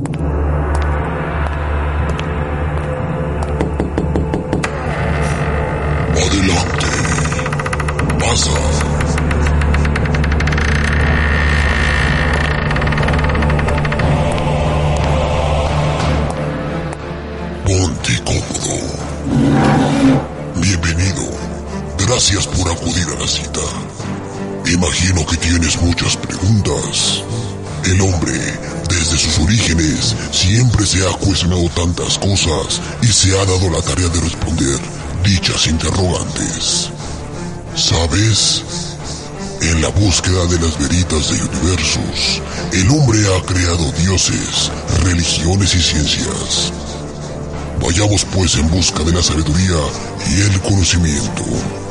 you se ha cuestionado tantas cosas y se ha dado la tarea de responder dichas interrogantes. ¿Sabes? En la búsqueda de las veritas de universos, el hombre ha creado dioses, religiones y ciencias. Vayamos pues en busca de la sabiduría y el conocimiento.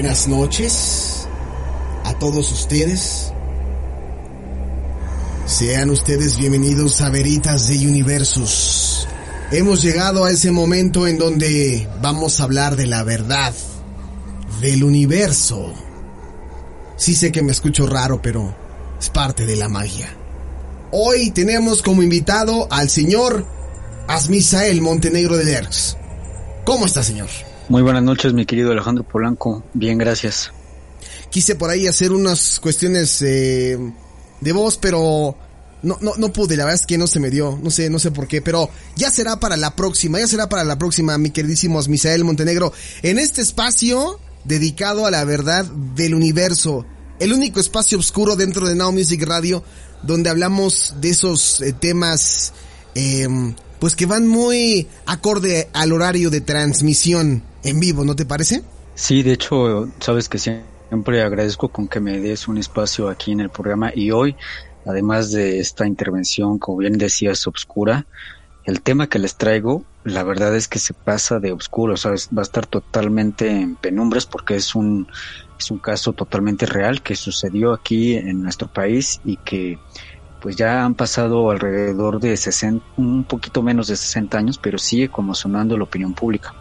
Buenas noches a todos ustedes. Sean ustedes bienvenidos a Veritas de Universos. Hemos llegado a ese momento en donde vamos a hablar de la verdad del universo. Sí sé que me escucho raro, pero es parte de la magia. Hoy tenemos como invitado al señor Asmisael Montenegro de Lerx. ¿Cómo está, señor? Muy buenas noches, mi querido Alejandro Polanco. Bien, gracias. Quise por ahí hacer unas cuestiones eh, de voz, pero no, no, no pude, la verdad es que no se me dio, no sé, no sé por qué, pero ya será para la próxima, ya será para la próxima, mi queridísimo Misael Montenegro, en este espacio dedicado a la verdad del universo, el único espacio oscuro dentro de Now Music Radio, donde hablamos de esos eh, temas, eh, pues que van muy acorde al horario de transmisión en vivo, ¿no te parece? Sí, de hecho, sabes que siempre agradezco con que me des un espacio aquí en el programa y hoy, además de esta intervención, como bien decías, obscura, el tema que les traigo, la verdad es que se pasa de oscuro, ¿sabes? Va a estar totalmente en penumbras porque es un, es un caso totalmente real que sucedió aquí en nuestro país y que pues ya han pasado alrededor de 60, un poquito menos de 60 años, pero sigue como sonando la opinión pública.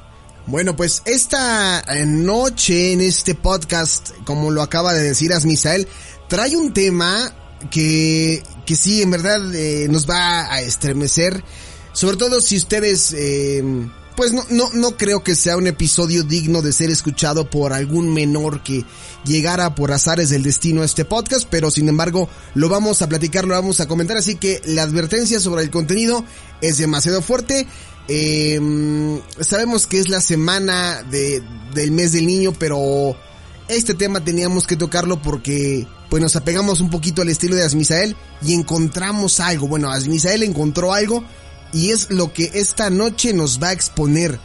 Bueno, pues esta noche en este podcast, como lo acaba de decir Asmisael, trae un tema que, que sí, en verdad eh, nos va a estremecer. Sobre todo si ustedes, eh, pues no, no, no creo que sea un episodio digno de ser escuchado por algún menor que llegara por azares del destino a este podcast, pero sin embargo lo vamos a platicar, lo vamos a comentar, así que la advertencia sobre el contenido es demasiado fuerte. Eh, sabemos que es la semana de, del mes del niño, pero este tema teníamos que tocarlo porque pues nos apegamos un poquito al estilo de Asmisael y encontramos algo. Bueno, Asmisael encontró algo y es lo que esta noche nos va a exponer.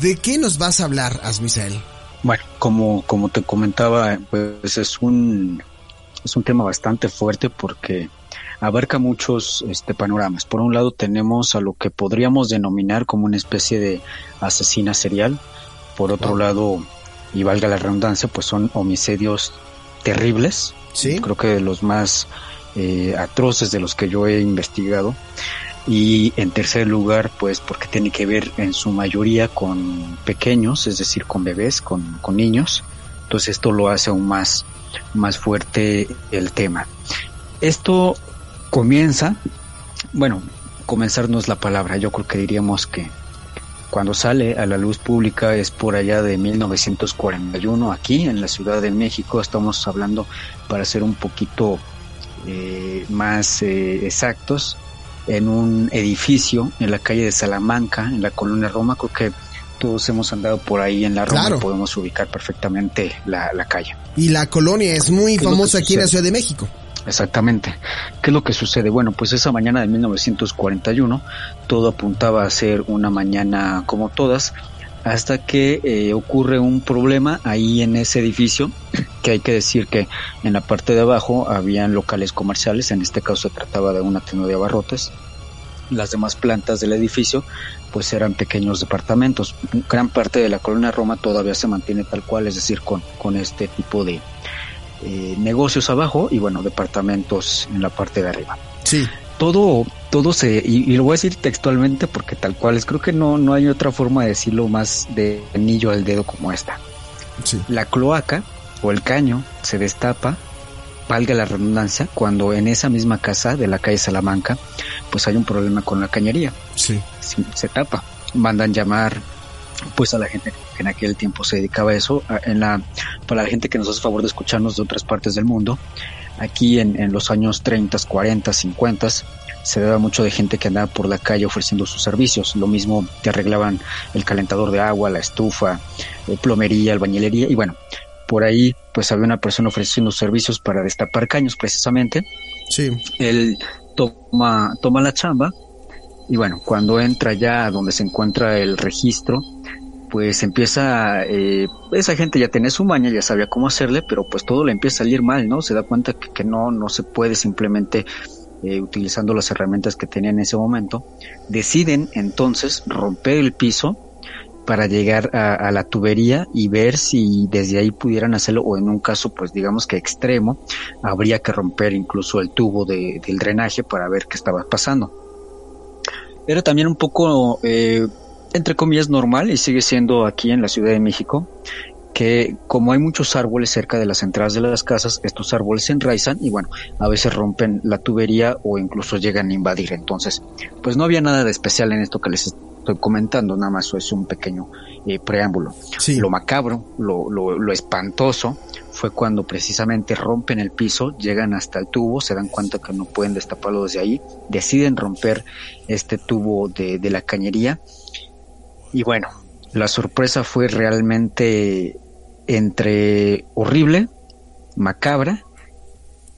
¿De qué nos vas a hablar, Asmisael? Bueno, como, como te comentaba, pues es un, es un tema bastante fuerte porque abarca muchos este, panoramas. Por un lado tenemos a lo que podríamos denominar como una especie de asesina serial. Por otro lado, y valga la redundancia, pues son homicidios terribles. Sí. Creo que de los más eh, atroces de los que yo he investigado. Y en tercer lugar, pues porque tiene que ver en su mayoría con pequeños, es decir, con bebés, con, con niños. Entonces esto lo hace aún más, más fuerte el tema. Esto comienza, bueno, comenzar no es la palabra, yo creo que diríamos que cuando sale a la luz pública es por allá de 1941 aquí en la Ciudad de México, estamos hablando para ser un poquito eh, más eh, exactos, en un edificio en la calle de Salamanca, en la colonia Roma, creo que todos hemos andado por ahí en la Roma Claro. y podemos ubicar perfectamente la, la calle. Y la colonia es muy ¿Qué es lo famosa aquí en la? Ciudad de México. Exactamente. ¿Qué es lo que sucede? Bueno, pues esa mañana de 1941 todo apuntaba a ser una mañana como todas, hasta que eh, ocurre un problema ahí en ese edificio, que hay que decir que en la parte de abajo habían locales comerciales, en este caso se trataba de una tienda de abarrotes, las demás plantas del edificio pues eran pequeños departamentos. Gran parte de la colonia Roma todavía se mantiene tal cual, es decir, con, con este tipo de eh, negocios abajo y bueno, departamentos en la parte de arriba. Sí. Todo, todo se, y, lo voy a decir textualmente porque tal cual es, creo que no, no hay otra forma de decirlo más de anillo al dedo como esta. Sí. La cloaca o el caño se destapa valga la redundancia, cuando en esa misma casa de la calle Salamanca, pues hay un problema con la cañería. Sí. Se, tapa. Mandan llamar pues a la gente que en aquel tiempo se dedicaba a eso, en la, para la gente que nos hace favor de escucharnos de otras partes del mundo, aquí en, en los años 30, 40, 50, se daba mucho de gente que andaba por la calle ofreciendo sus servicios. Lo mismo te arreglaban el calentador de agua, la estufa, eh, plomería, albañilería y bueno, por ahí pues había una persona ofreciendo servicios para destapar caños precisamente. Sí. Él toma, toma la chamba y bueno, cuando entra ya donde se encuentra el registro, pues empieza, eh, esa gente ya tenía su maña, ya sabía cómo hacerle, pero pues todo le empieza a salir mal, ¿no? Se da cuenta que, no, no se puede simplemente eh, utilizando las herramientas que tenía en ese momento. Deciden entonces romper el piso para llegar a, la tubería y ver si desde ahí pudieran hacerlo o en un caso pues digamos que extremo habría que romper incluso el tubo de, del drenaje para ver qué estaba pasando. Era también un poco eh, entre comillas normal y sigue siendo aquí en la Ciudad de México que como hay muchos árboles cerca de las entradas de las casas, estos árboles se enraizan y bueno, a veces rompen la tubería o incluso llegan a invadir. Entonces, pues no había nada de especial en esto que les estoy comentando, nada más es un pequeño eh, preámbulo. Lo macabro, lo, lo, espantoso fue cuando precisamente rompen el piso, llegan hasta el tubo, se dan cuenta que no pueden destaparlo desde ahí, deciden romper este tubo de, de la cañería y bueno, la sorpresa fue realmente entre horrible, macabra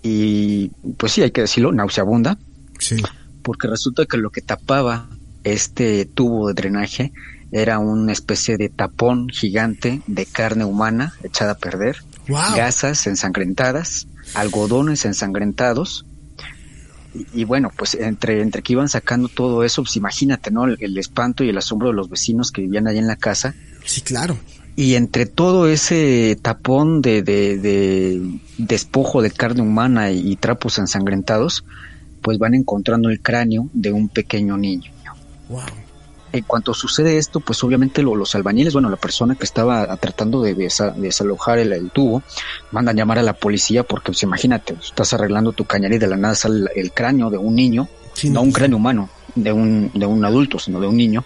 y pues sí, hay que decirlo, nauseabunda. Sí. Porque resulta que lo que tapaba este tubo de drenaje era una especie de tapón gigante de carne humana echada a perder, gasas ensangrentadas, algodones ensangrentados. Y, bueno, pues entre, entre que iban sacando todo eso, pues imagínate, ¿no? El, el, espanto y el asombro de los vecinos que vivían allí en la casa. Sí, claro. Y entre todo ese tapón de, de, despojo de carne humana y, trapos ensangrentados, pues van encontrando el cráneo de un pequeño niño. Wow. En cuanto sucede esto, pues obviamente los albañiles, bueno, la persona que estaba tratando de, desalojar el, tubo, mandan llamar a la policía porque, pues imagínate, estás arreglando tu cañería y de la nada sale el, cráneo de un niño, no, un cráneo humano, de un, de un adulto, sino de un niño.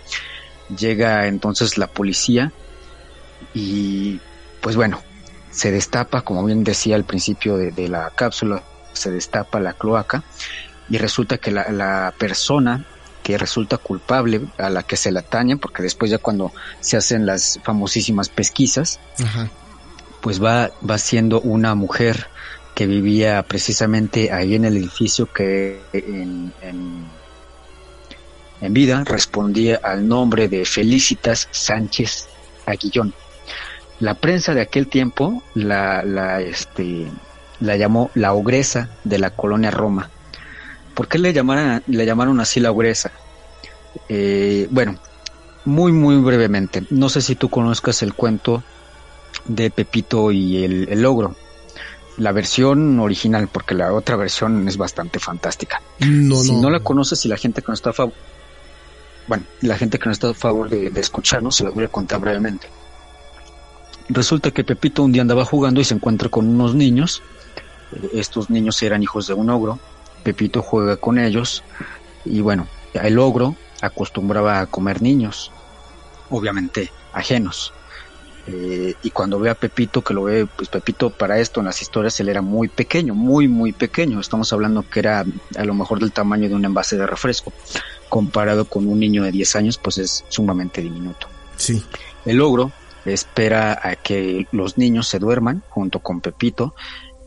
Llega entonces la policía y pues bueno, se destapa, como bien decía al principio de, la cápsula, se destapa la cloaca y resulta que la, persona que resulta culpable a la que se la atañen, porque después ya cuando se hacen las famosísimas pesquisas, pues va, va siendo una mujer que vivía precisamente ahí en el edificio que en, en, en vida respondía al nombre de Felicitas Sánchez Aguillón. La prensa de aquel tiempo la, la, este, la llamó la ogresa de la colonia Roma. ¿Por qué le llamaron, le llamaron así la ogresa? Eh, bueno, muy, muy brevemente. No sé si tú conozcas el cuento de Pepito y el, el ogro. La versión original, porque la otra versión es bastante fantástica. No, si no, no la conoces y la gente que no está a favor, bueno, la gente que no está a favor de, de escucharnos, se la voy a contar brevemente. Resulta que Pepito un día andaba jugando y se encuentra con unos niños. Estos niños eran hijos de un ogro. Pepito juega con ellos y bueno, el ogro acostumbraba a comer niños, obviamente ajenos. Eh, y cuando ve a Pepito, que lo ve, pues Pepito para esto en las historias él era muy pequeño, muy, muy pequeño. Estamos hablando que era a lo mejor del tamaño de un envase de refresco. Comparado con un niño de 10 años, pues es sumamente diminuto. Sí. El ogro espera a que los niños se duerman junto con Pepito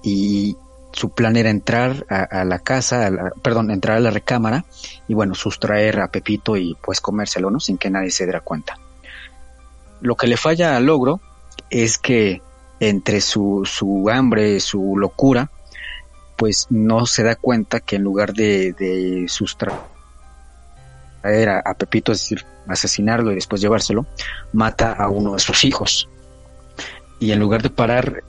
y su plan era entrar a, la casa, perdón, entrar a la recámara y bueno, sustraer a Pepito y pues comérselo, ¿no? Sin que nadie se diera cuenta. Lo que le falla al logro es que entre su, su hambre, su locura, pues no se da cuenta que en lugar de, sustraer a, a Pepito, es decir, asesinarlo y después llevárselo, mata a uno de sus hijos. Y en lugar de parar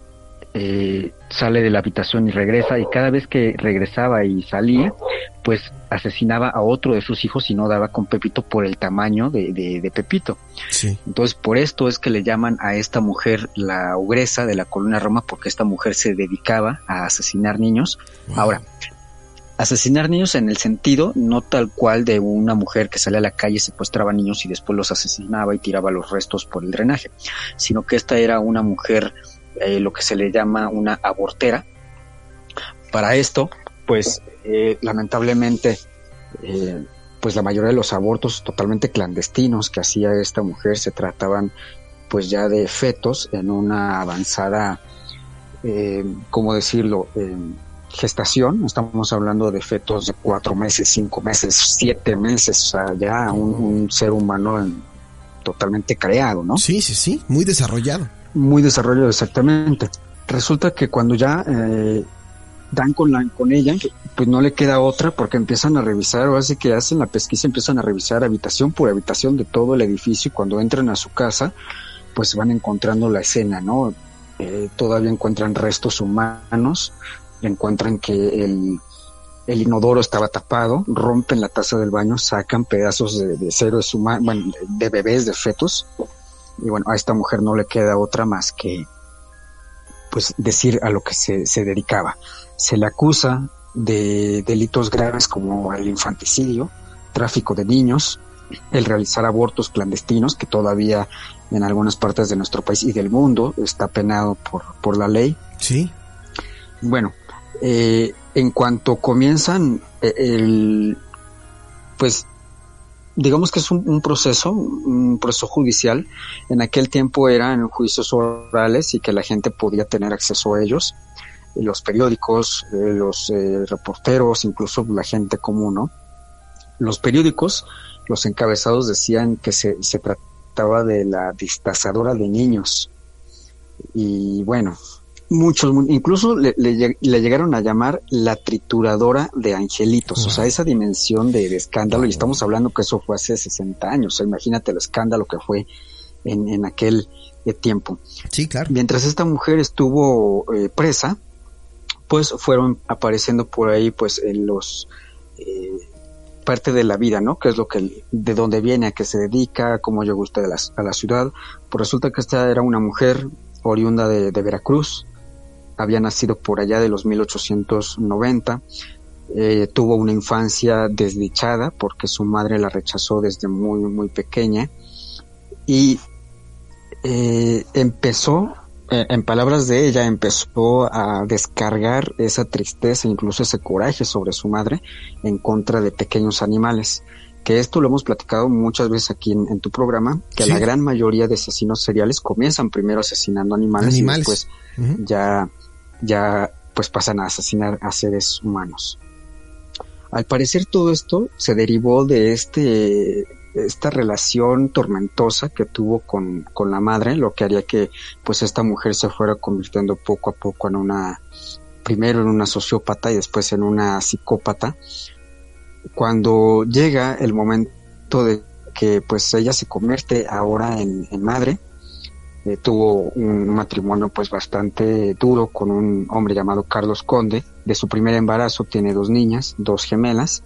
eh, sale de la habitación y regresa y cada vez que regresaba y salía, pues asesinaba a otro de sus hijos y no daba con Pepito por el tamaño de, de, Pepito. Entonces por esto es que le llaman a esta mujer la ogresa de la colonia Roma porque esta mujer se dedicaba a asesinar niños. Ahora, asesinar niños en el sentido no tal cual de una mujer que sale a la calle, secuestraba niños y después los asesinaba y tiraba los restos por el drenaje, sino que esta era una mujer eh, lo que se le llama una abortera. Para esto, pues eh, lamentablemente, eh, pues la mayoría de los abortos totalmente clandestinos que hacía esta mujer se trataban pues ya de fetos en una avanzada, ¿cómo decirlo? gestación, estamos hablando de fetos de cuatro meses, cinco meses, siete meses, o sea, ya un, un ser humano totalmente creado, ¿no? Sí, sí, sí, muy desarrollado muy desarrollado exactamente. Resulta que cuando ya eh, dan con, la, con ella, pues no le queda otra porque empiezan a revisar, o así que hacen la pesquisa, empiezan a revisar habitación por habitación de todo el edificio y cuando entran a su casa, pues van encontrando la escena, ¿no? Eh, todavía encuentran restos humanos, encuentran que el, el inodoro estaba tapado, rompen la taza del baño, sacan pedazos de, de seres humanos, bueno, de bebés, de fetos, y bueno, a esta mujer no le queda otra más que pues decir a lo que se, se dedicaba. Se le acusa de delitos graves como el infanticidio, tráfico de niños, el realizar abortos clandestinos, que todavía en algunas partes de nuestro país y del mundo está penado por, por la ley. Sí. Bueno, eh, en cuanto comienzan eh, el, pues digamos que es un, proceso, un proceso judicial. En aquel tiempo eran juicios orales y que la gente podía tener acceso a ellos. Los periódicos, eh, los eh, reporteros, incluso la gente común, ¿no? Los periódicos, los encabezados decían que se, se trataba de la distazadora de niños. Y bueno, muchos, incluso le, llegaron a llamar la trituradora de angelitos, o sea, esa dimensión de, escándalo, y estamos hablando que eso fue hace 60 años, imagínate el escándalo que fue en, aquel eh, tiempo. Sí, claro. Mientras esta mujer estuvo eh, presa, pues fueron apareciendo por ahí, pues, en los... Eh, parte de la vida, ¿no? Que es lo que, de dónde viene, a qué se dedica, cómo llegó usted a la, a la ciudad. Pues resulta que esta era una mujer oriunda de, de Veracruz, había nacido por allá de los 1890. Eh, tuvo una infancia desdichada porque su madre la rechazó desde muy, muy pequeña. Y eh, empezó, eh, en palabras de ella, empezó a descargar esa tristeza, incluso ese coraje sobre su madre en contra de pequeños animales que esto lo hemos platicado muchas veces aquí en, tu programa, que la gran mayoría de asesinos seriales comienzan primero asesinando animales, y después ya ya pues pasan a asesinar a seres humanos. Al parecer todo esto se derivó de este esta relación tormentosa que tuvo con, con la madre, lo que haría que pues esta mujer se fuera convirtiendo poco a poco en una, primero en una sociópata y después en una psicópata. Cuando llega el momento de que pues ella se convierte ahora en, en madre, eh, tuvo un matrimonio pues bastante duro con un hombre llamado Carlos Conde. De su primer embarazo tiene dos niñas, dos gemelas.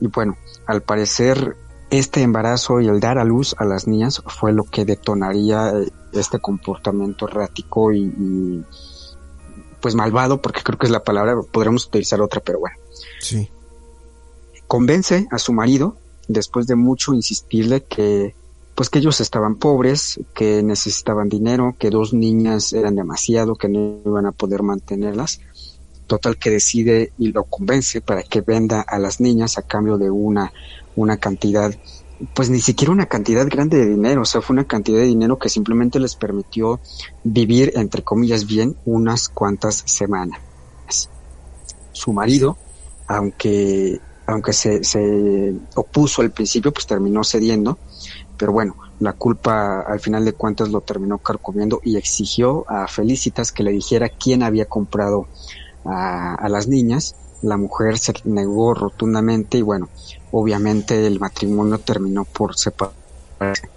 Y bueno, al parecer este embarazo y el dar a luz a las niñas fue lo que detonaría eh, este comportamiento errático y, pues malvado, porque creo que es la palabra, podremos utilizar otra, pero bueno. Sí. Convence a su marido, después de mucho insistirle que pues que ellos estaban pobres, que necesitaban dinero, que dos niñas eran demasiado, que no iban a poder mantenerlas. Total que decide y lo convence para que venda a las niñas a cambio de una, una cantidad, pues ni siquiera una cantidad grande de dinero, o sea, fue una cantidad de dinero que simplemente les permitió vivir, entre comillas, bien unas cuantas semanas. su marido, aunque, aunque se, se opuso al principio, pues terminó cediendo, pero bueno, la culpa al final de cuentas lo terminó carcomiendo y exigió a Felicitas que le dijera quién había comprado a, a las niñas. La mujer se negó rotundamente y bueno, obviamente el matrimonio terminó por separarse.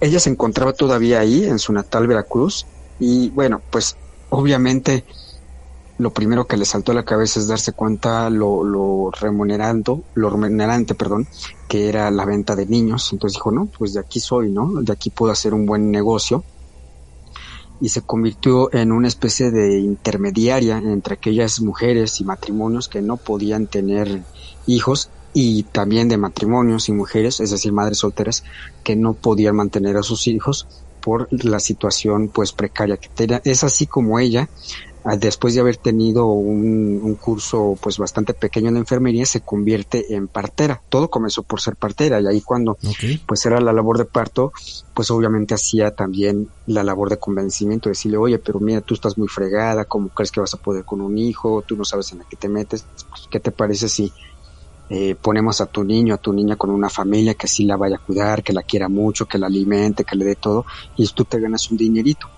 Ella se encontraba todavía ahí en su natal Veracruz y bueno, pues obviamente lo primero que le saltó a la cabeza es darse cuenta lo, lo remunerando, lo remunerante, perdón, que era la venta de niños. Entonces dijo, no, pues de aquí soy, ¿no? De aquí puedo hacer un buen negocio. Y se convirtió en una especie de intermediaria entre aquellas mujeres y matrimonios que no podían tener hijos y también de matrimonios y mujeres, es decir, madres solteras, que no podían mantener a sus hijos por la situación pues precaria que tenía. Es así como ella después de haber tenido un, curso pues bastante pequeño en enfermería se convierte en partera. Todo comenzó por ser partera y ahí cuando pues era la labor de parto pues obviamente hacía también la labor de convencimiento decirle oye pero mira tú estás muy fregada cómo crees que vas a poder con un hijo tú no sabes en la que te metes pues, qué te parece si eh, ponemos a tu niño, a tu niña con una familia que así la vaya a cuidar, que la quiera mucho, que la alimente, que le dé todo, y tú te ganas un dinerito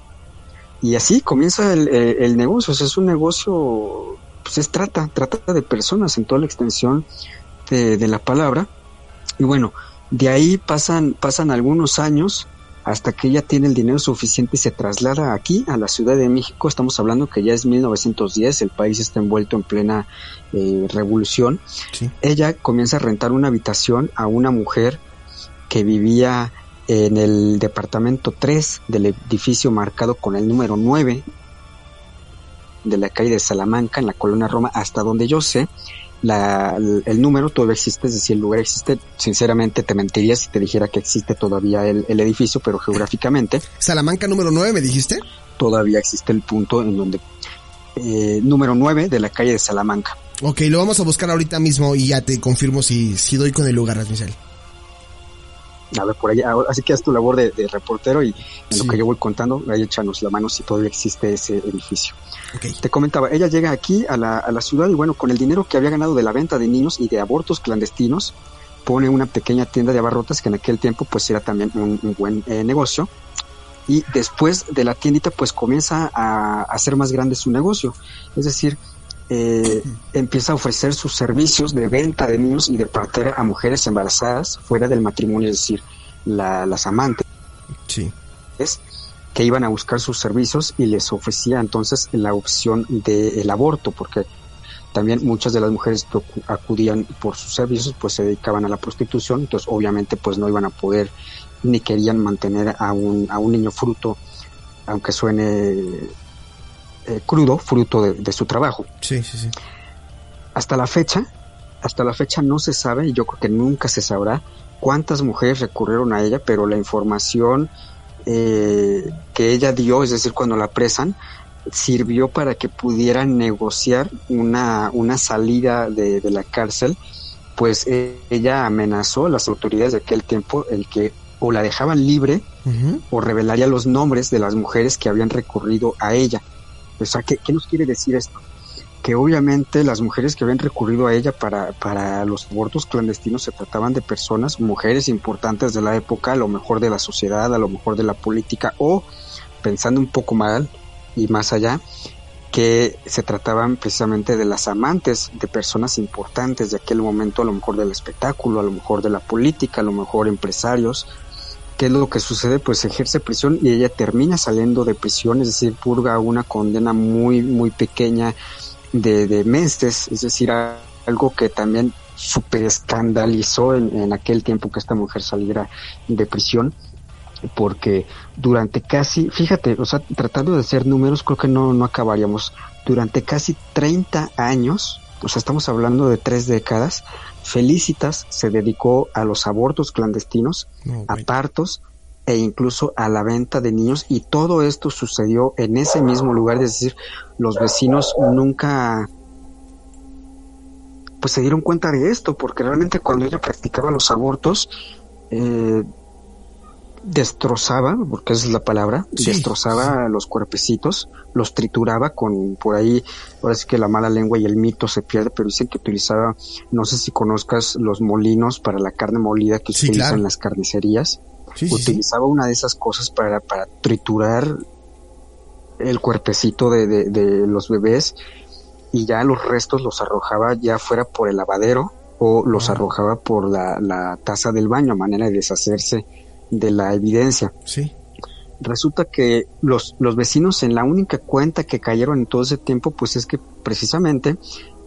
y así comienza el, el, negocio, es un negocio, pues es trata, trata de personas en toda la extensión de, de, la palabra. Y bueno, de ahí pasan, pasan algunos años hasta que ella tiene el dinero suficiente y se traslada aquí a la Ciudad de México. Estamos hablando que ya es 1910, el país está envuelto en plena eh, revolución. Ella comienza a rentar una habitación a una mujer que vivía en el departamento 3 del edificio marcado con el número 9 de la calle de Salamanca, en la colonia Roma, hasta donde yo sé, la, el, número todavía existe, es decir, el lugar existe. Sinceramente te mentiría si te dijera que existe todavía el, el edificio, pero geográficamente. Salamanca número 9, me dijiste. Todavía existe el punto en donde... Eh, número 9 de la calle de Salamanca. Ok, lo vamos a buscar ahorita mismo y ya te confirmo si, si doy con el lugar, Michelle a ver por allá, así que haz tu labor de, reportero y en lo que yo voy contando, ahí échanos la mano si todavía existe ese edificio. Te comentaba, ella llega aquí a la, a la ciudad y bueno, con el dinero que había ganado de la venta de niños y de abortos clandestinos, pone una pequeña tienda de abarrotas que en aquel tiempo pues era también un, buen eh, negocio. Y después de la tiendita pues comienza a hacer más grande su negocio, es decir, eh, empieza a ofrecer sus servicios de venta de niños y de partera a mujeres embarazadas fuera del matrimonio, es decir, las amantes. Sí. Es que iban a buscar sus servicios y les ofrecía entonces la opción del aborto, porque también muchas de las mujeres que acudían por sus servicios pues se dedicaban a la prostitución, entonces obviamente pues no iban a poder ni querían mantener a un, a un niño fruto, aunque suene eh, crudo, fruto de, su trabajo. Sí, sí, sí. Hasta la fecha, hasta la fecha no se sabe, y yo creo que nunca se sabrá, cuántas mujeres recurrieron a ella, pero la información eh, que ella dio, es decir, cuando la apresan, sirvió para que pudieran negociar una, una salida de, la cárcel, pues eh, ella amenazó a las autoridades de aquel tiempo el que o la dejaban libre o revelaría los nombres de las mujeres que habían recurrido a ella. Sea, ¿qué, nos quiere decir esto? Que obviamente las mujeres que habían recurrido a ella para, para los abortos clandestinos se trataban de personas, mujeres importantes de la época, a lo mejor de la sociedad, a lo mejor de la política, o pensando un poco mal y más allá, que se trataban precisamente de las amantes de personas importantes de aquel momento, a lo mejor del espectáculo, a lo mejor de la política, a lo mejor empresarios, ¿Qué es lo que sucede? Pues ejerce prisión y ella termina saliendo de prisión, es decir, purga una condena muy, muy pequeña de, de meses, es decir, algo que también super escandalizó en, en, aquel tiempo que esta mujer saliera de prisión, porque durante casi, fíjate, o sea, tratando de hacer números, creo que no, no acabaríamos, durante casi 30 años, o sea, estamos hablando de tres décadas, Felicitas se dedicó a los abortos clandestinos, a partos e incluso a la venta de niños. Y todo esto sucedió en ese mismo lugar, es decir, los vecinos nunca pues se dieron cuenta de esto, porque realmente cuando ella practicaba los abortos, eh, destrozaba, porque esa es la palabra, destrozaba los cuerpecitos, los trituraba con por ahí, ahora sí que la mala lengua y el mito se pierde, pero dicen que utilizaba, no sé si conozcas los molinos para la carne molida que utilizan las carnicerías, utilizaba una de esas cosas para, para triturar el cuerpecito de, de, los bebés y ya los restos los arrojaba ya fuera por el lavadero o los arrojaba por la, la taza del baño a manera de deshacerse de la evidencia. Sí. Resulta que los, los vecinos en la única cuenta que cayeron en todo ese tiempo, pues es que precisamente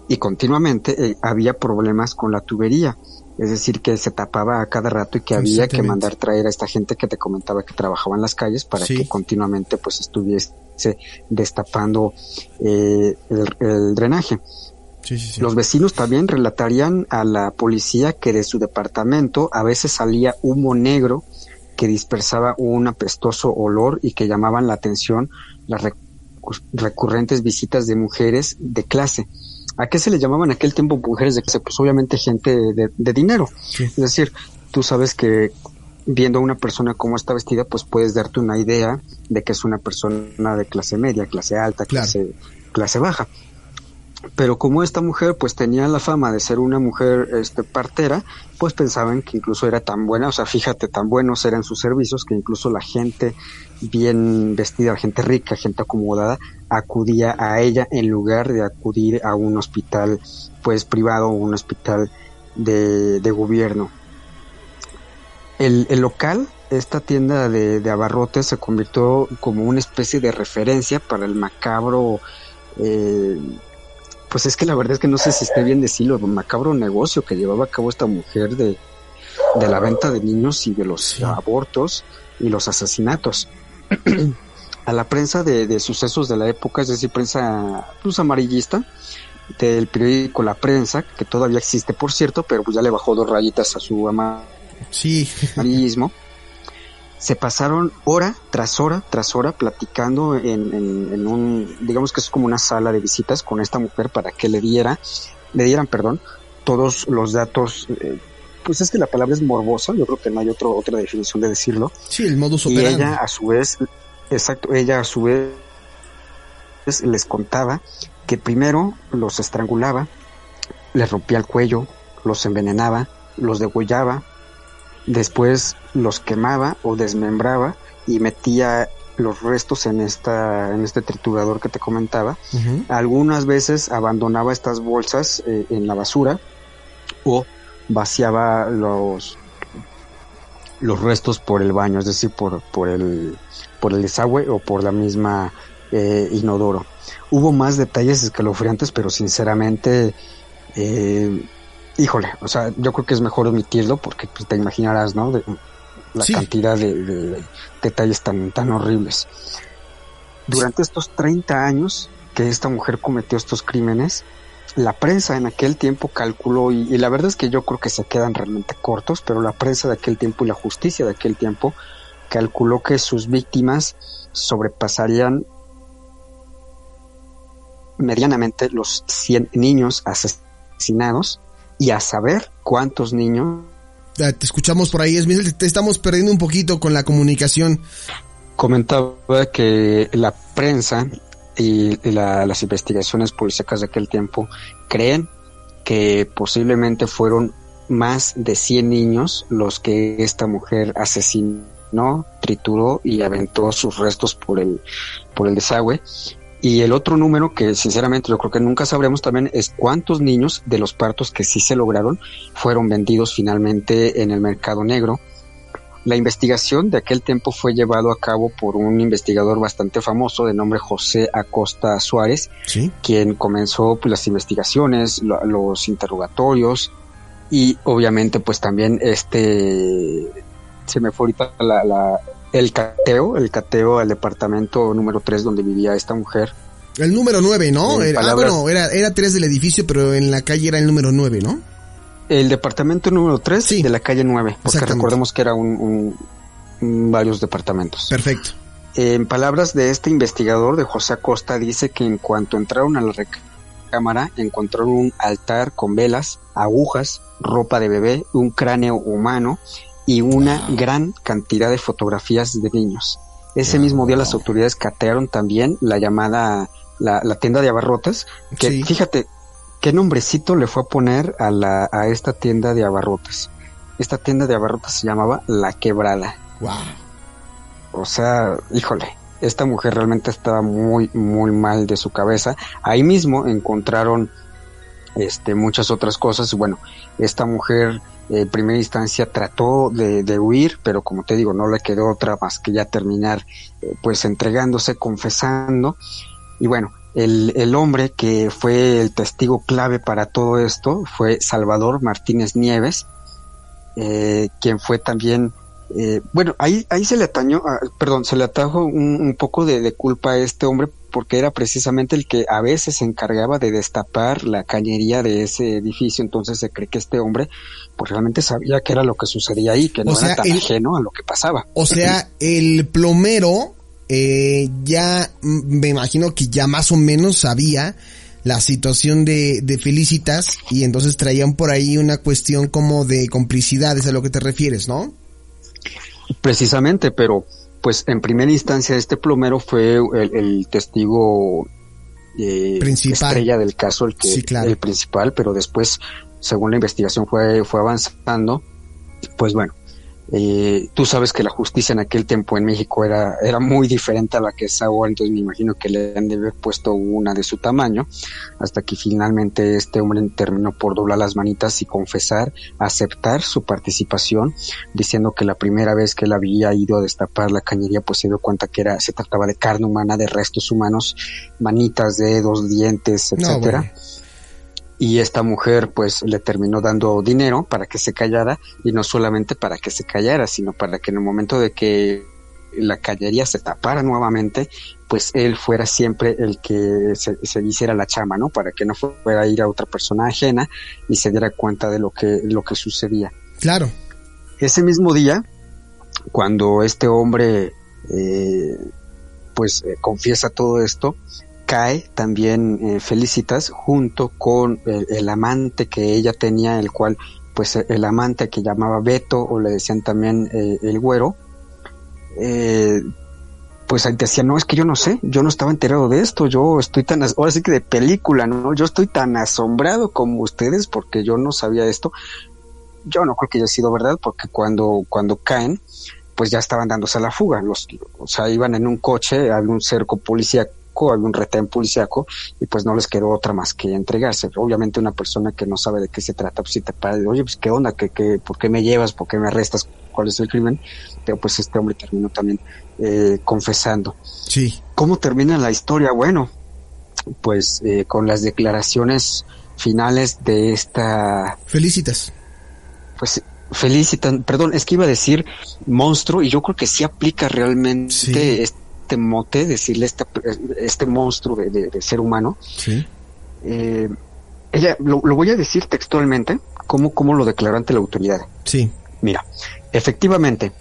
y continuamente eh, había problemas con la tubería. Es decir, que se tapaba a cada rato y que había que mandar traer a esta gente que te comentaba que trabajaba en las calles para que continuamente pues estuviese destapando eh, el, drenaje. Los vecinos también relatarían a la policía que de su departamento a veces salía humo negro que dispersaba un apestoso olor y que llamaban la atención las recurrentes visitas de mujeres de clase. ¿A qué se le llamaban en aquel tiempo mujeres de clase? Pues obviamente gente de, dinero. Es decir, tú sabes que viendo a una persona cómo está vestida, pues puedes darte una idea de que es una persona de clase media, clase alta, clase, clase baja pero como esta mujer pues tenía la fama de ser una mujer este partera, pues pensaban que incluso era tan buena, o sea, fíjate, tan buenos eran sus servicios que incluso la gente bien vestida, gente rica, gente acomodada, acudía a ella en lugar de acudir a un hospital pues privado o un hospital de, de gobierno. El, el, local, esta tienda de, de abarrotes se convirtió como una especie de referencia para el macabro eh, pues es que la verdad es que no sé si esté bien decirlo, un macabro negocio que llevaba a cabo esta mujer de, de la venta de niños y de los abortos y los asesinatos. a la prensa de, sucesos de la época, es decir, prensa pues, amarillista, del periódico La Prensa, que todavía existe, por cierto, pero pues ya le bajó dos rayitas a su amarillismo se pasaron hora tras hora tras hora platicando en, en, un, digamos que es como una sala de visitas con esta mujer para que le diera, le dieran, perdón, todos los datos, eh, pues es que la palabra es morbosa, yo creo que no hay otro, otra definición de decirlo. Sí, el modus operandi. Y ella a su vez, exacto, ella a su vez les contaba que primero los estrangulaba, les rompía el cuello, los envenenaba, los degollaba, Después los quemaba o desmembraba y metía los restos en esta en este triturador que te comentaba. Algunas veces abandonaba estas bolsas eh, en la basura o vaciaba los los restos por el baño, es decir, por, por el por el desagüe o por la misma eh, inodoro. Hubo más detalles escalofriantes, pero sinceramente eh, híjole, o sea, yo creo que es mejor omitirlo porque pues, te imaginarás, ¿no? De, la cantidad de, detalles tan, tan horribles. Durante estos 30 años que esta mujer cometió estos crímenes, la prensa en aquel tiempo calculó, y, la verdad es que yo creo que se quedan realmente cortos, pero la prensa de aquel tiempo y la justicia de aquel tiempo calculó que sus víctimas sobrepasarían medianamente los 100 niños asesinados y a saber cuántos niños. Te escuchamos por ahí, te estamos perdiendo un poquito con la comunicación. Comentaba que la prensa y las investigaciones policíacas de aquel tiempo creen que posiblemente fueron más de 100 niños los que esta mujer asesinó, trituró y aventó sus restos por el, por el desagüe y el otro número que sinceramente yo creo que nunca sabremos también es cuántos niños de los partos que sí se lograron fueron vendidos finalmente en el mercado negro. La investigación de aquel tiempo fue llevado a cabo por un investigador bastante famoso de nombre José Acosta Suárez, quien comenzó pues, las investigaciones, los interrogatorios y obviamente pues también este se me fue ahorita la, el cateo, el cateo al departamento número 3 donde vivía esta mujer. El número 9, ¿no? Era, ah, bueno, era, era 3 del edificio, pero en la calle era el número 9, ¿no? El departamento número 3 sí. de la calle 9, porque recordemos que era un, varios departamentos. Perfecto. En palabras de este investigador, de José Acosta, dice que en cuanto entraron a la recámara, encontraron un altar con velas, agujas, ropa de bebé, un cráneo humano y una gran cantidad de fotografías de niños. Ese mismo día las autoridades catearon también la llamada la, tienda de abarrotes, que fíjate qué nombrecito le fue a poner a, la, a esta tienda de abarrotes. Esta tienda de abarrotes se llamaba La Quebrada. Wow. O sea, híjole, esta mujer realmente estaba muy, muy mal de su cabeza. Ahí mismo encontraron este, muchas otras cosas. Bueno, esta mujer en primera instancia trató de, huir, pero como te digo, no le quedó otra más que ya terminar eh, pues entregándose, confesando. Y bueno, el, el, hombre que fue el testigo clave para todo esto fue Salvador Martínez Nieves, eh, quien fue también eh, bueno, ahí, ahí se le atañó, ah, perdón, se le atajó un, poco de, culpa a este hombre porque era precisamente el que a veces se encargaba de destapar la cañería de ese edificio, entonces se cree que este hombre pues realmente sabía que era lo que sucedía ahí, que no era tan ajeno a lo que pasaba. O sea, el plomero eh, ya me imagino que ya más o menos sabía la situación de, de Felicitas y entonces traían por ahí una cuestión como de complicidades a lo que te refieres, ¿no? Precisamente, pero pues en primera instancia este plomero fue el, testigo eh, principal. estrella del caso, el que el principal, pero después, según la investigación fue, fue avanzando, pues bueno, eh, tú sabes que la justicia en aquel tiempo en México era, era muy diferente a la que es ahora, entonces me imagino que le han de haber puesto una de su tamaño, hasta que finalmente este hombre terminó por doblar las manitas y confesar, aceptar su participación, diciendo que la primera vez que él había ido a destapar la cañería, pues se dio cuenta que era, se trataba de carne humana, de restos humanos, manitas, dedos, dientes, etcétera y esta mujer pues le terminó dando dinero para que se callara y no solamente para que se callara, sino para que en el momento de que la cañería se tapara nuevamente, pues él fuera siempre el que se, hiciera la chama, ¿no? Para que no fuera a ir a otra persona ajena y se diera cuenta de lo que, lo que sucedía. Claro. Ese mismo día, cuando este hombre eh, pues eh, confiesa todo esto, cae también eh, Felicitas junto con el, amante que ella tenía, el cual, pues el amante que llamaba Beto o le decían también eh, el güero, eh, pues decía, no, es que yo no sé, yo no estaba enterado de esto, yo estoy tan, ahora sí que de película, ¿no? Yo estoy tan asombrado como ustedes porque yo no sabía esto. Yo no creo que haya sido verdad porque cuando, cuando caen, pues ya estaban dándose la fuga, los, o sea, iban en un coche, había un cerco policía había un retén policiaco y pues no les quedó otra más que entregarse. Obviamente una persona que no sabe de qué se trata, pues si te para, oye, pues qué onda, ¿Qué, qué, por qué me llevas, por qué me arrestas, cuál es el crimen, pero pues este hombre terminó también eh, confesando. Sí. ¿Cómo termina la historia? Bueno, pues eh, con las declaraciones finales de esta... Felicitas. Pues felicitan, perdón, es que iba a decir monstruo y yo creo que sí aplica realmente este este mote, decirle este, este monstruo de, ser humano. Sí. Eh, ella, lo, voy a decir textualmente, como, como lo declaró ante la autoridad. Sí. Mira, efectivamente,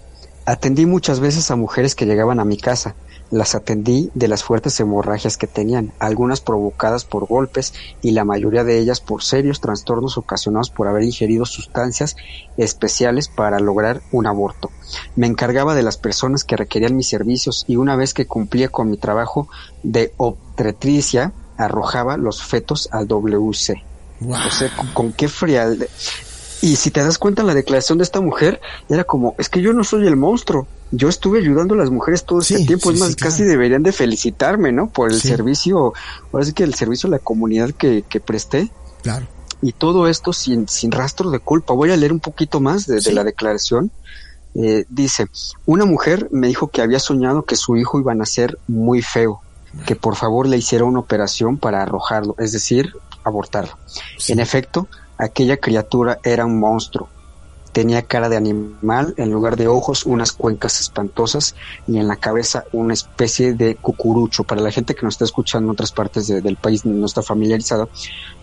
atendí muchas veces a mujeres que llegaban a mi casa las atendí de las fuertes hemorragias que tenían, algunas provocadas por golpes y la mayoría de ellas por serios trastornos ocasionados por haber ingerido sustancias especiales para lograr un aborto. Me encargaba de las personas que requerían mis servicios y una vez que cumplía con mi trabajo de obstetricia, arrojaba los fetos al WC. O sea, con, qué frialdad. Y si te das cuenta, la declaración de esta mujer era como, es que yo no soy el monstruo, yo estuve ayudando a las mujeres todo este tiempo, es más, casi deberían de felicitarme, ¿no? Por el servicio, ahora sí que el servicio a la comunidad que, que presté. Claro. Y todo esto sin, sin rastro de culpa. Voy a leer un poquito más de, la declaración. Eh, dice, una mujer me dijo que había soñado que su hijo iba a nacer muy feo, que por favor le hiciera una operación para arrojarlo, es decir, abortarlo. En efecto, aquella criatura era un monstruo, Tenía cara de animal, en lugar de ojos unas cuencas espantosas y en la cabeza una especie de cucurucho. Para la gente que nos está escuchando en otras partes del país no está familiarizado,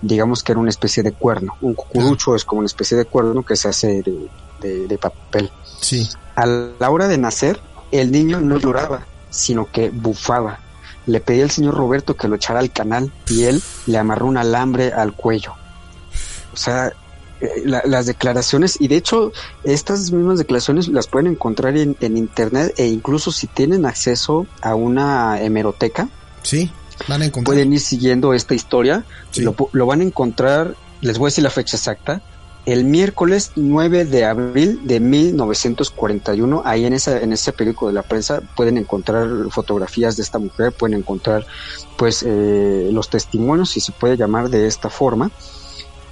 digamos que era una especie de cuerno. Un cucurucho es como una especie de cuerno que se hace de, papel. Sí. A la hora de nacer, el niño no lloraba, sino que bufaba. Le pedí al señor Roberto que lo echara al canal y él le amarró un alambre al cuello. O sea, eh, las declaraciones y de hecho estas mismas declaraciones las pueden encontrar en, internet e incluso si tienen acceso a una hemeroteca sí van a encontrar. pueden ir siguiendo esta historia. Lo, lo, van a encontrar les voy a decir la fecha exacta el miércoles 9 de abril de 1941 ahí en esa en ese periódico de la prensa pueden encontrar fotografías de esta mujer pueden encontrar pues eh, los testimonios si se puede llamar de esta forma.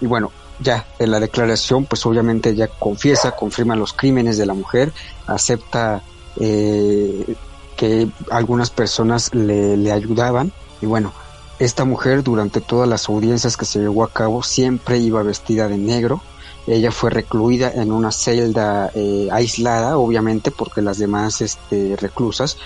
Y bueno ya en la declaración, pues obviamente ella confiesa, confirma los crímenes de la mujer, acepta eh, que algunas personas le, le, ayudaban y bueno, esta mujer durante todas las audiencias que se llevó a cabo siempre iba vestida de negro. Ella fue recluida en una celda eh, aislada, obviamente, porque las demás este, reclusas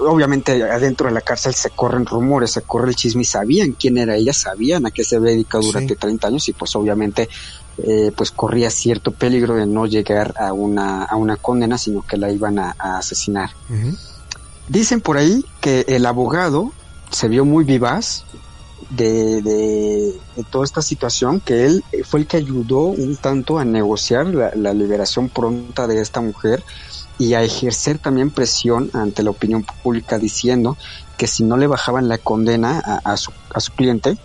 obviamente adentro de la cárcel se corren rumores, se corre el chisme y sabían quién era ella, sabían a qué se había dedicado durante 30 años y pues obviamente eh, pues corría cierto peligro de no llegar a una, a una condena, sino que la iban a, asesinar. Dicen por ahí que el abogado se vio muy vivaz de, de, toda esta situación, que él fue el que ayudó un tanto a negociar la, la liberación pronta de esta mujer y a ejercer también presión ante la opinión pública diciendo que si no le bajaban la condena a, su, a su cliente,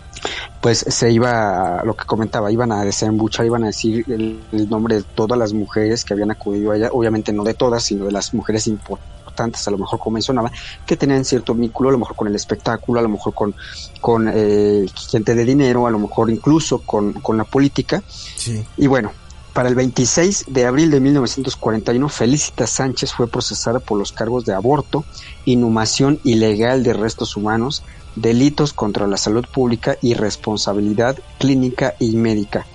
pues se iba, lo que comentaba, iban a desembuchar, iban a decir el, nombre de todas las mujeres que habían acudido a ella, obviamente no de todas, sino de las mujeres importantes, a lo mejor como mencionaba, que tenían cierto vínculo, a lo mejor con el espectáculo, a lo mejor con, con eh, gente de dinero, a lo mejor incluso con, con la política. Sí. Y bueno, para el 26 de abril de 1941, Felicita Sánchez fue procesada por los cargos de aborto, inhumación ilegal de restos humanos, delitos contra la salud pública y responsabilidad clínica y médica.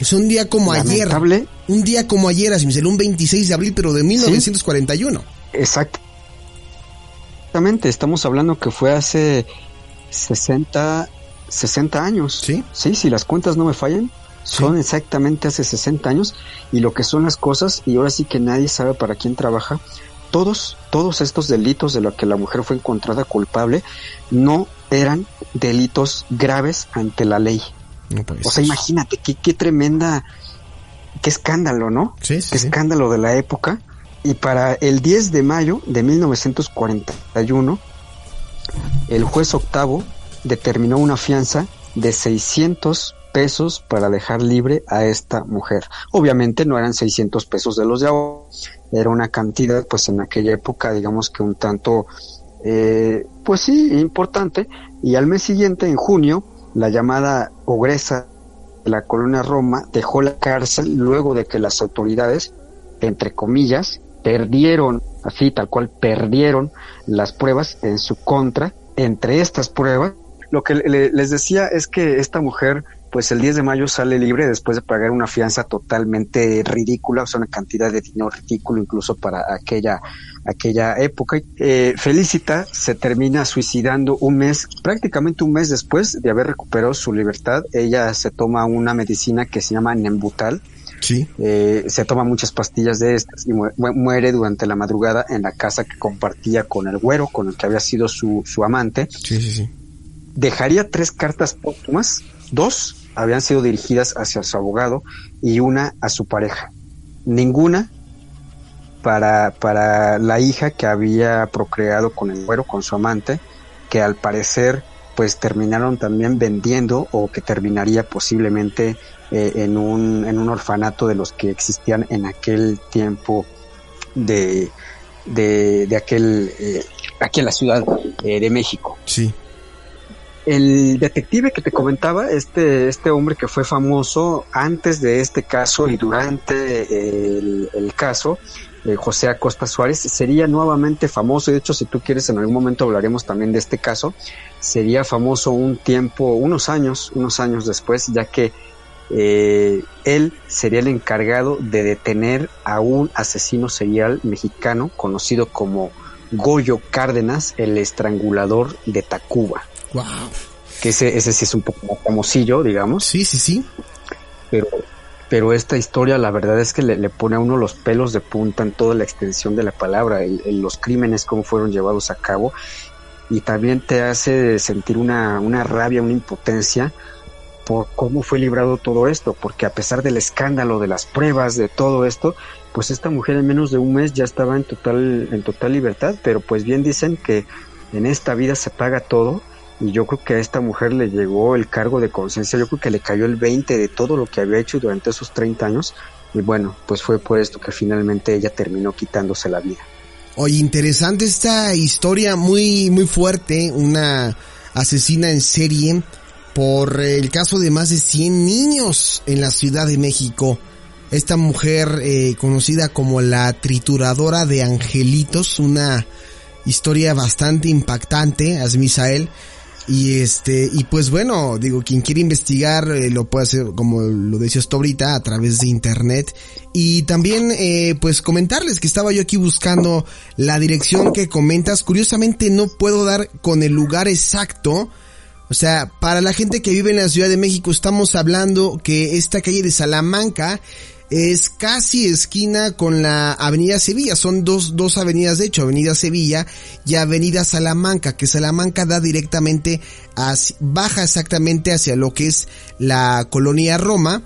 Es un día como ayer. Un día como ayer, así me un 26 de abril, pero de 1941. Exactamente, estamos hablando que fue hace 60, 60 años. Sí. Sí, si las cuentas no me fallan. Son exactamente hace 60 años y lo que son las cosas y ahora sí que nadie sabe para quién trabaja. Todos, todos estos delitos de los que la mujer fue encontrada culpable no eran delitos graves ante la ley. o sea, imagínate qué, qué tremenda, qué escándalo, ¿no? Sí, sí, qué escándalo de la época. Y para el 10 de mayo de 1941, el juez octavo determinó una fianza de 600 pesos para dejar libre a esta mujer. Obviamente no eran 600 pesos de los de ahora, era una cantidad pues en aquella época digamos que un tanto eh, pues sí importante y al mes siguiente en junio la llamada ogresa de la colonia Roma dejó la cárcel luego de que las autoridades entre comillas perdieron así tal cual perdieron las pruebas en su contra entre estas pruebas lo que les decía es que esta mujer pues el 10 de mayo sale libre después de pagar una fianza totalmente ridícula, o sea, una cantidad de dinero ridículo incluso para aquella, aquella época. Eh, Felicita se termina suicidando un mes, prácticamente un mes después de haber recuperado su libertad. Ella se toma una medicina que se llama Nembutal. Sí. Eh, se toma muchas pastillas de estas y muere durante la madrugada en la casa que compartía con el güero, con el que había sido su, su amante. Sí, sí, sí. Dejaría tres cartas póstumas, dos habían sido dirigidas hacia su abogado y una a su pareja. Ninguna para, para la hija que había procreado con el güero, con su amante, que al parecer pues terminaron también vendiendo o que terminaría posiblemente eh, en, un, en un orfanato de los que existían en aquel tiempo de, de, de aquel, eh, aquí en la Ciudad eh, de México. Sí el detective que te comentaba, este, este hombre que fue famoso antes de este caso y durante el, caso, eh, José Acosta Suárez, sería nuevamente famoso. De hecho, si tú quieres, en algún momento hablaremos también de este caso. Sería famoso un tiempo, unos años, unos años después, ya que eh, él sería el encargado de detener a un asesino serial mexicano conocido como Goyo Cárdenas, el estrangulador de Tacuba. Wow. Que ese, ese sí es un poco más famosillo, digamos. Sí, sí, sí. Pero, pero esta historia, la verdad es que le, pone a uno los pelos de punta en toda la extensión de la palabra, en, los crímenes, cómo fueron llevados a cabo, y también te hace sentir una, una rabia, una impotencia, por cómo fue librado todo esto, porque a pesar del escándalo, de las pruebas, de todo esto, pues esta mujer en menos de un mes ya estaba en total, en total libertad, pero pues bien dicen que en esta vida se paga todo, y yo creo que a esta mujer le llegó el cargo de conciencia, yo creo que le cayó el 20 de todo lo que había hecho durante esos 30 años, y bueno, pues fue por esto que finalmente ella terminó quitándose la vida. Oye, interesante esta historia, muy, muy fuerte, una asesina en serie por el caso de más de 100 niños en la Ciudad de México. Esta mujer eh, conocida como la trituradora de angelitos, una historia bastante impactante, Asmisael. Y este, y pues bueno, digo, quien quiere investigar eh, lo puede hacer, como lo decías tú ahorita, a través de internet. Y también, eh, pues comentarles que estaba yo aquí buscando la dirección que comentas. Curiosamente no puedo dar con el lugar exacto. O sea, para la gente que vive en la Ciudad de México estamos hablando que esta calle de Salamanca es casi esquina con la Avenida Sevilla. Son dos, dos avenidas, de hecho, Avenida Sevilla y Avenida Salamanca, que Salamanca da directamente, hacia, baja exactamente hacia lo que es la colonia Roma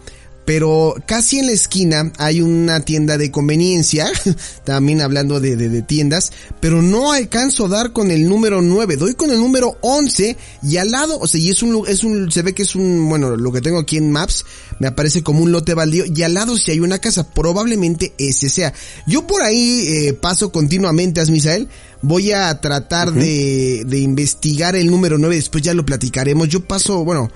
pero casi en la esquina hay una tienda de conveniencia, también hablando de, de, tiendas, pero no alcanzo a dar con el número 9, doy con el número 11 y al lado, o sea, y es un, es un, se ve que es un, bueno, lo que tengo aquí en Maps, me aparece como un lote baldío y al lado si hay una casa, probablemente ese sea. Yo por ahí eh, paso continuamente, Asmisael, voy a tratar de, de investigar el número 9, después ya lo platicaremos, yo paso, bueno,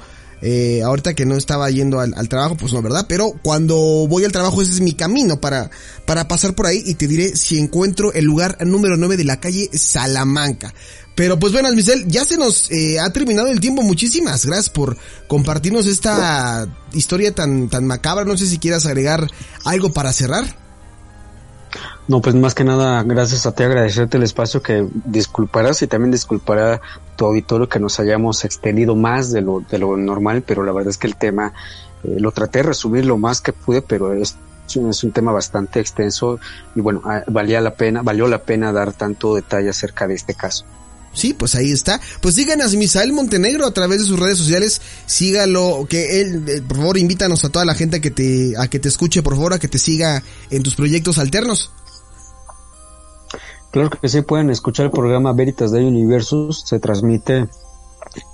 eh, ahorita que no estaba yendo al, trabajo, pues no, ¿verdad? Pero cuando voy al trabajo ese es mi camino para, para pasar por ahí y te diré si encuentro el lugar número 9 de la calle Salamanca. Pero pues bueno, Almicel, ya se nos eh, ha terminado el tiempo. Muchísimas gracias por compartirnos esta historia tan, tan macabra. No sé si quieras agregar algo para cerrar. No, pues más que nada, gracias a ti, agradecerte el espacio que disculparás y también disculpará tu auditorio que nos hayamos extendido más de lo, de lo normal, pero la verdad es que el tema eh, lo traté de resumir lo más que pude, pero es, es un tema bastante extenso y bueno, ah, valía la pena, valió la pena dar tanto detalle acerca de este caso. Sí, pues ahí está. Pues a Misael Montenegro a través de sus redes sociales. Sígalo, que él, eh, por favor, invítanos a toda la gente a que te, a que te escuche, por favor, a que te siga en tus proyectos alternos. Claro que sí, pueden escuchar el programa Veritas de Universus, se transmite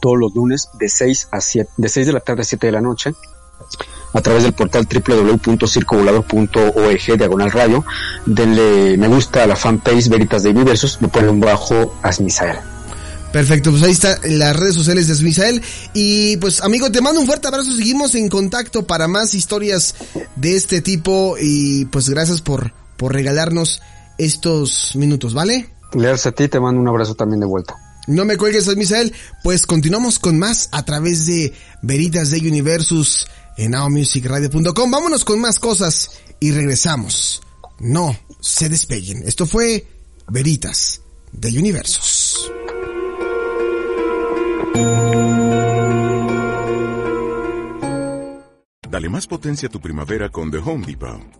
todos los lunes de 6 a 7, de 6 de la tarde a 7 de la noche a través del portal www.circovolador.org diagonal radio. Denle me gusta a la fanpage Veritas de Universus, me ponen bajo Asmisael. Perfecto, pues ahí está las redes sociales de Asmisael. Y pues amigo, te mando un fuerte abrazo, seguimos en contacto para más historias de este tipo y pues gracias por, por regalarnos estos minutos, ¿vale? Gracias a ti, te mando un abrazo también de vuelta. No me cuelgues, Misael. Pues continuamos con más a través de Veritas de Universus en nowmusicradio.com. Vámonos con más cosas y regresamos. No se despeguen. Esto fue Veritas de Universus. Dale más potencia a tu primavera con The Home Depot.